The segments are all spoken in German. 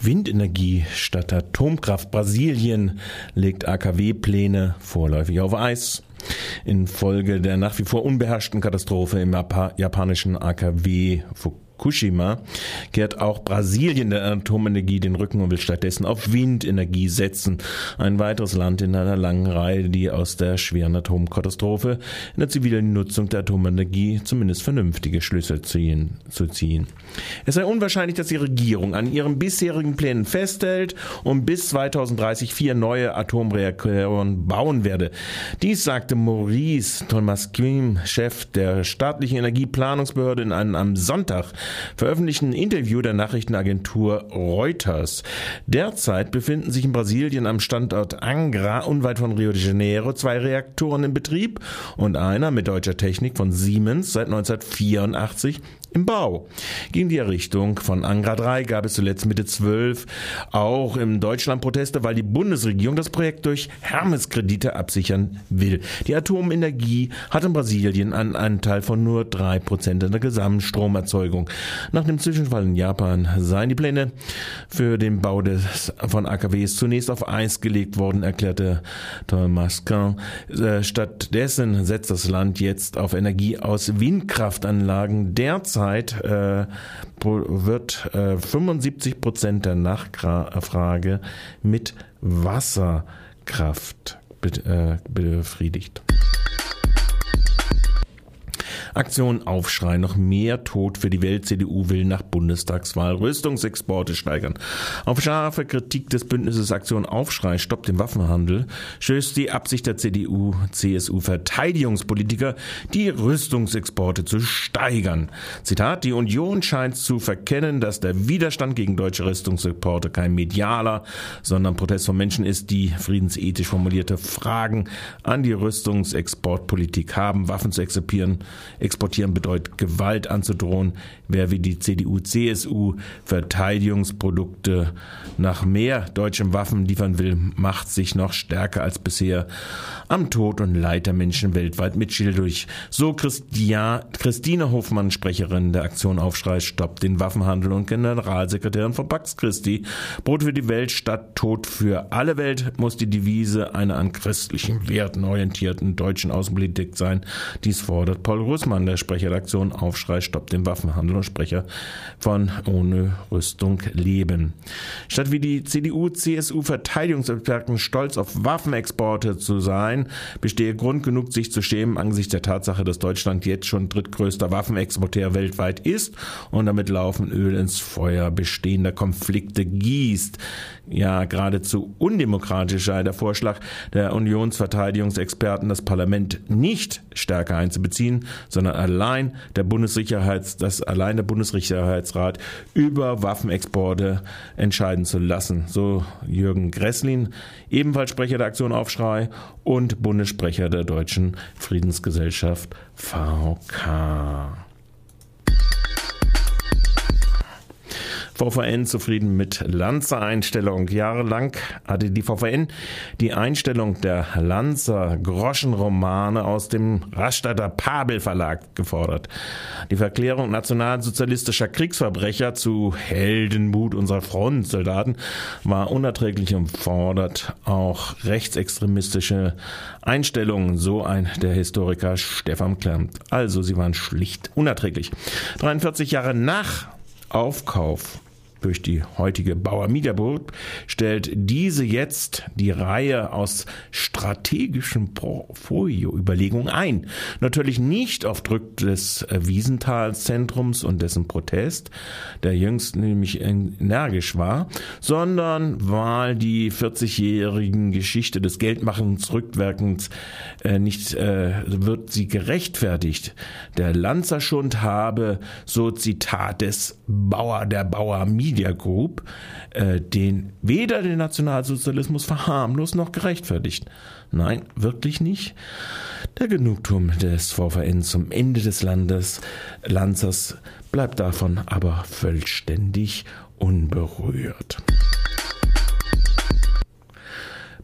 Windenergie statt Atomkraft. Brasilien legt AKW-Pläne vorläufig auf Eis. Infolge der nach wie vor unbeherrschten Katastrophe im japanischen AKW Fukushima Fukushima kehrt auch Brasilien der Atomenergie den Rücken und will stattdessen auf Windenergie setzen. Ein weiteres Land in einer langen Reihe, die aus der schweren Atomkatastrophe in der zivilen Nutzung der Atomenergie zumindest vernünftige Schlüsse ziehen, zu ziehen. Es sei unwahrscheinlich, dass die Regierung an ihren bisherigen Plänen festhält und bis 2030 vier neue Atomreaktoren bauen werde. Dies sagte Maurice Thomas-Kim, Chef der staatlichen Energieplanungsbehörde, in einem am Sonntag veröffentlichten Interview der Nachrichtenagentur Reuters. Derzeit befinden sich in Brasilien am Standort Angra, unweit von Rio de Janeiro, zwei Reaktoren in Betrieb und einer mit deutscher Technik von Siemens seit 1984 im Bau. Gegen die Errichtung von Angra 3 gab es zuletzt Mitte 12 auch in Deutschland Proteste, weil die Bundesregierung das Projekt durch Hermes-Kredite absichern will. Die Atomenergie hat in Brasilien einen Anteil von nur drei Prozent in der Gesamtstromerzeugung. Nach dem Zwischenfall in Japan seien die Pläne für den Bau des, von AKWs zunächst auf Eis gelegt worden, erklärte Thomas Kahn. Äh, stattdessen setzt das Land jetzt auf Energie aus Windkraftanlagen. Derzeit Derzeit äh, wird äh, 75 Prozent der Nachfrage mit Wasserkraft äh, befriedigt. Aktion Aufschrei, noch mehr Tod für die Welt. CDU will nach Bundestagswahl Rüstungsexporte steigern. Auf scharfe Kritik des Bündnisses Aktion Aufschrei stoppt den Waffenhandel stößt die Absicht der CDU, CSU Verteidigungspolitiker, die Rüstungsexporte zu steigern. Zitat, die Union scheint zu verkennen, dass der Widerstand gegen deutsche Rüstungsexporte kein medialer, sondern Protest von Menschen ist, die friedensethisch formulierte Fragen an die Rüstungsexportpolitik haben, Waffen zu exportieren, Exportieren bedeutet Gewalt anzudrohen. Wer wie die CDU, CSU Verteidigungsprodukte nach mehr deutschen Waffen liefern will, macht sich noch stärker als bisher am Tod und Leid der Menschen weltweit mitschuldig. So Christia, Christine Hofmann, Sprecherin der Aktion Aufschrei, stoppt den Waffenhandel und Generalsekretärin von Pax Christi. Brot für die Welt statt Tod für alle Welt muss die Devise einer an christlichen Werten orientierten deutschen Außenpolitik sein. Dies fordert Paul Russmann Großmann, der Sprecher der Aktion Aufschrei stoppt den Waffenhandel und Sprecher von Ohne Rüstung leben. Statt wie die CDU, CSU Verteidigungsexperten stolz auf Waffenexporte zu sein, bestehe Grund genug, sich zu schämen angesichts der Tatsache, dass Deutschland jetzt schon drittgrößter Waffenexporteur weltweit ist und damit laufen Öl ins Feuer bestehender Konflikte gießt. Ja, geradezu undemokratisch sei der Vorschlag der Unionsverteidigungsexperten, das Parlament nicht stärker einzubeziehen, sondern sondern allein der Bundessicherheits, das allein der Bundessicherheitsrat über Waffenexporte entscheiden zu lassen. So Jürgen Gresslin, ebenfalls Sprecher der Aktion Aufschrei und Bundessprecher der Deutschen Friedensgesellschaft VK. VVN zufrieden mit Lanzer-Einstellung. Jahrelang hatte die VVN die Einstellung der Lanzer Groschenromane aus dem Rastatter Pabel Verlag gefordert. Die Verklärung nationalsozialistischer Kriegsverbrecher zu Heldenmut unserer Frontsoldaten war unerträglich und fordert auch rechtsextremistische Einstellungen, so ein der Historiker Stefan Klemmt. Also sie waren schlicht unerträglich. 43 Jahre nach Aufkauf durch die heutige Bauer Group stellt diese jetzt die Reihe aus strategischen Portfolio-Überlegungen ein. Natürlich nicht auf Druck des Wiesenthal-Zentrums und dessen Protest, der jüngst nämlich energisch war, sondern weil die 40-jährigen Geschichte des Geldmachens rückwirkend äh, nicht äh, wird sie gerechtfertigt. Der Lanzerschund habe, so Zitat des Bauer, der Bauer Media Media Group, äh, den weder den Nationalsozialismus verharmlost noch gerechtfertigt. Nein, wirklich nicht. Der Genugtuung des VVN zum Ende des Landes, Lanzers bleibt davon aber vollständig unberührt.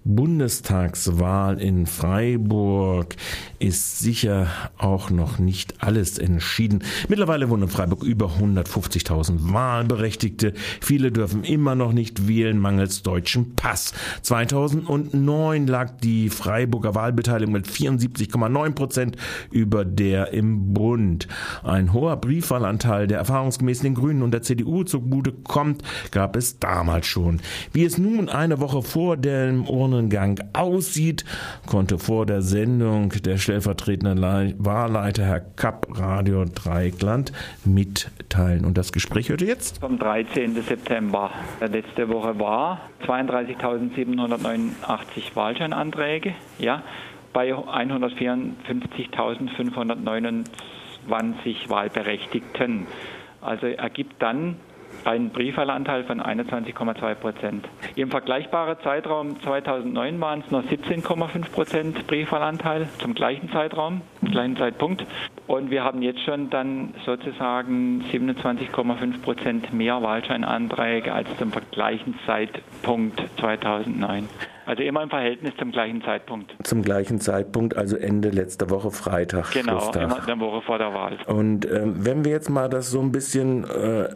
Bundestagswahl in Freiburg. Ist sicher auch noch nicht alles entschieden. Mittlerweile wohnen in Freiburg über 150.000 Wahlberechtigte. Viele dürfen immer noch nicht wählen, mangels deutschen Pass. 2009 lag die Freiburger Wahlbeteiligung mit 74,9 Prozent über der im Bund. Ein hoher Briefwahlanteil, der erfahrungsgemäß den Grünen und der CDU zugute kommt, gab es damals schon. Wie es nun eine Woche vor dem Urnengang aussieht, konnte vor der Sendung der stellvertretende Wahlleiter Herr Kapp Radio Dreieckland mitteilen. Und das Gespräch ihr jetzt? Vom 13. September. Letzte Woche war 32.789 Wahlscheinanträge, ja, bei 154.529 Wahlberechtigten. Also ergibt dann einen Briefwahlanteil von 21,2 Prozent. Im vergleichbaren Zeitraum 2009 waren es noch 17,5 Prozent Briefwahlanteil zum gleichen Zeitraum, zum gleichen Zeitpunkt. Und wir haben jetzt schon dann sozusagen 27,5 Prozent mehr Wahlscheinanträge als zum gleichen Zeitpunkt 2009. Also immer im Verhältnis zum gleichen Zeitpunkt. Zum gleichen Zeitpunkt, also Ende letzter Woche Freitag. Genau, Schlusstag. immer eine Woche vor der Wahl. Und ähm, wenn wir jetzt mal das so ein bisschen äh,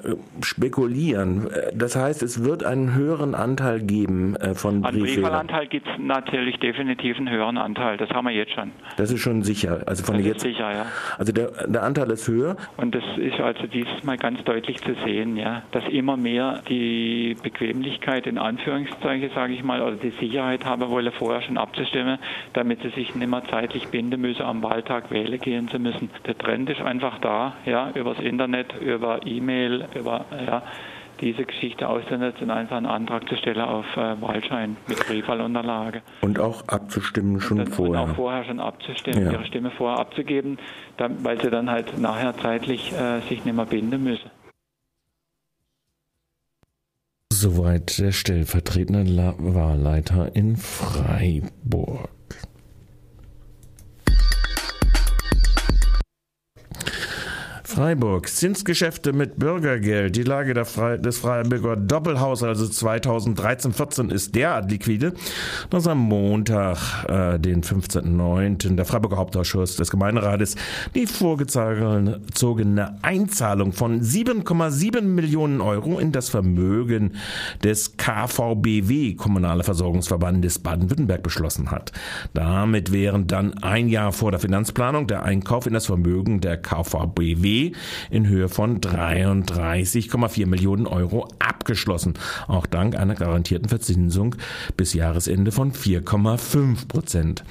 spekulieren, äh, das heißt, es wird einen höheren Anteil geben äh, von An Briefwahlanteil gibt es natürlich definitiv einen höheren Anteil. Das haben wir jetzt schon. Das ist schon sicher. Also von das jetzt. sicher, ja. Also der, der Anteil ist höher. Und das ist also dieses Mal ganz deutlich zu sehen, ja, dass immer mehr die Bequemlichkeit in Anführungszeichen, sage ich mal, oder die Sicherheit Sicherheit haben wollen, vorher schon abzustimmen, damit sie sich nicht mehr zeitlich binden müssen, am Wahltag wählen gehen zu müssen. Der Trend ist einfach da, ja, übers Internet, über E-Mail, über, ja, diese Geschichte auszunutzen und einfach einen Antrag zu stellen auf äh, Wahlschein mit Briefwahlunterlage. Und auch abzustimmen schon und dann, vorher. Und auch vorher schon abzustimmen, ja. ihre Stimme vorher abzugeben, dann, weil sie dann halt nachher zeitlich äh, sich nicht mehr binden müssen. Soweit der stellvertretende Wahlleiter in Freiburg. Freiburg. Zinsgeschäfte mit Bürgergeld. Die Lage des Freiburger Doppelhaus, also 2013-14, ist derart liquide, dass am Montag, äh, den 15.09., der Freiburger Hauptausschuss des Gemeinderates die vorgezogene Einzahlung von 7,7 Millionen Euro in das Vermögen des KVBW, Kommunale Versorgungsverbandes Baden-Württemberg, beschlossen hat. Damit wären dann ein Jahr vor der Finanzplanung der Einkauf in das Vermögen der KVBW in Höhe von 33,4 Millionen Euro abgeschlossen. Auch dank einer garantierten Verzinsung bis Jahresende von 4,5 Prozent.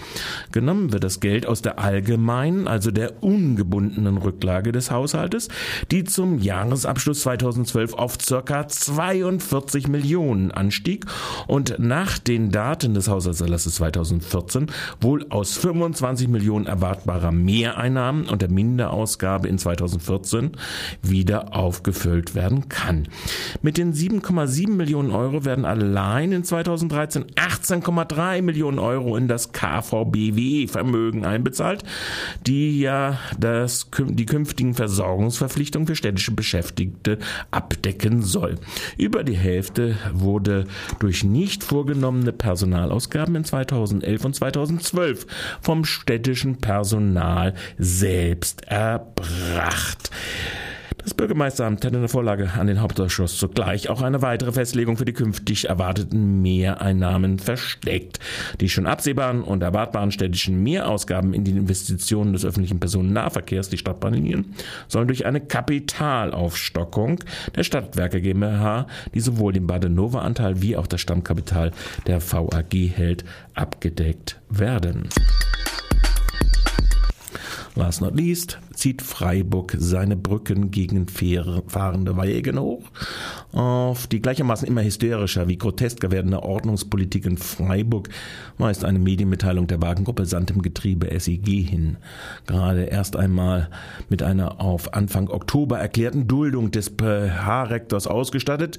Genommen wird das Geld aus der allgemeinen, also der ungebundenen Rücklage des Haushaltes, die zum Jahresabschluss 2012 auf ca. 42 Millionen anstieg und nach den Daten des Haushaltserlasses 2014 wohl aus 25 Millionen erwartbarer Mehreinnahmen und der Minderausgabe in 2014 2014 wieder aufgefüllt werden kann. Mit den 7,7 Millionen Euro werden allein in 2013 18,3 Millionen Euro in das KVBW-Vermögen einbezahlt, die ja das, die künftigen Versorgungsverpflichtungen für städtische Beschäftigte abdecken soll. Über die Hälfte wurde durch nicht vorgenommene Personalausgaben in 2011 und 2012 vom städtischen Personal selbst erbracht Bürgermeisteramt hat in der Vorlage an den Hauptausschuss zugleich auch eine weitere Festlegung für die künftig erwarteten Mehreinnahmen versteckt. Die schon absehbaren und erwartbaren städtischen Mehrausgaben in die Investitionen des öffentlichen Personennahverkehrs, die Stadtbahnlinien, sollen durch eine Kapitalaufstockung der Stadtwerke GmbH, die sowohl den Badenova-Anteil wie auch das Stammkapital der VAG hält, abgedeckt werden. Last not least zieht Freiburg seine Brücken gegen fahrende Wagen hoch. Auf die gleichermaßen immer hysterischer wie grotesker werdende Ordnungspolitik in Freiburg weist eine Medienmitteilung der Wagengruppe Sand im Getriebe SEG hin. Gerade erst einmal mit einer auf Anfang Oktober erklärten Duldung des PH-Rektors ausgestattet,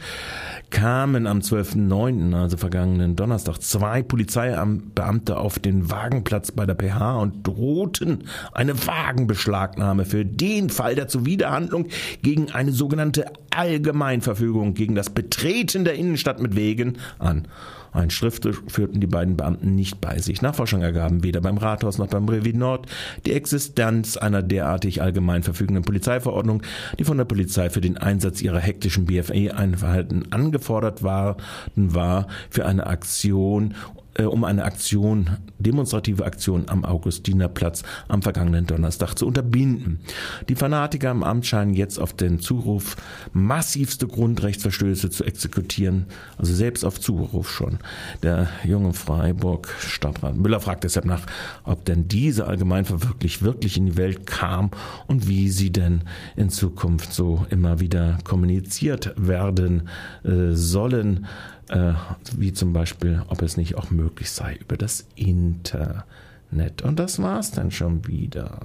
kamen am 12.09., also vergangenen Donnerstag, zwei Polizeibeamte auf den Wagenplatz bei der PH und drohten eine Wagenbeschlagnahme für den Fall der Zuwiderhandlung gegen eine sogenannte Allgemeinverfügung Beleidigung gegen das Betreten der Innenstadt mit Wegen an. Ein Schriftstück führten die beiden Beamten nicht bei sich. Nachforschungen ergaben weder beim Rathaus noch beim Brevi Nord die Existenz einer derartig allgemein verfügenden Polizeiverordnung, die von der Polizei für den Einsatz ihrer hektischen BFE-Einverhalten angefordert waren, war für eine Aktion äh, um eine Aktion, demonstrative Aktion am Augustinerplatz am vergangenen Donnerstag zu unterbinden. Die Fanatiker im Amt scheinen jetzt auf den Zuruf massivste Grundrechtsverstöße zu exekutieren, also selbst auf Zuruf schon. Der junge Freiburg Stadtrat Müller fragt deshalb nach, ob denn diese Allgemeinverwirklichung wirklich wirklich in die Welt kam und wie sie denn in Zukunft so immer wieder kommuniziert werden äh, sollen äh, wie zum Beispiel, ob es nicht auch möglich sei über das Internet. Und das war's dann schon wieder.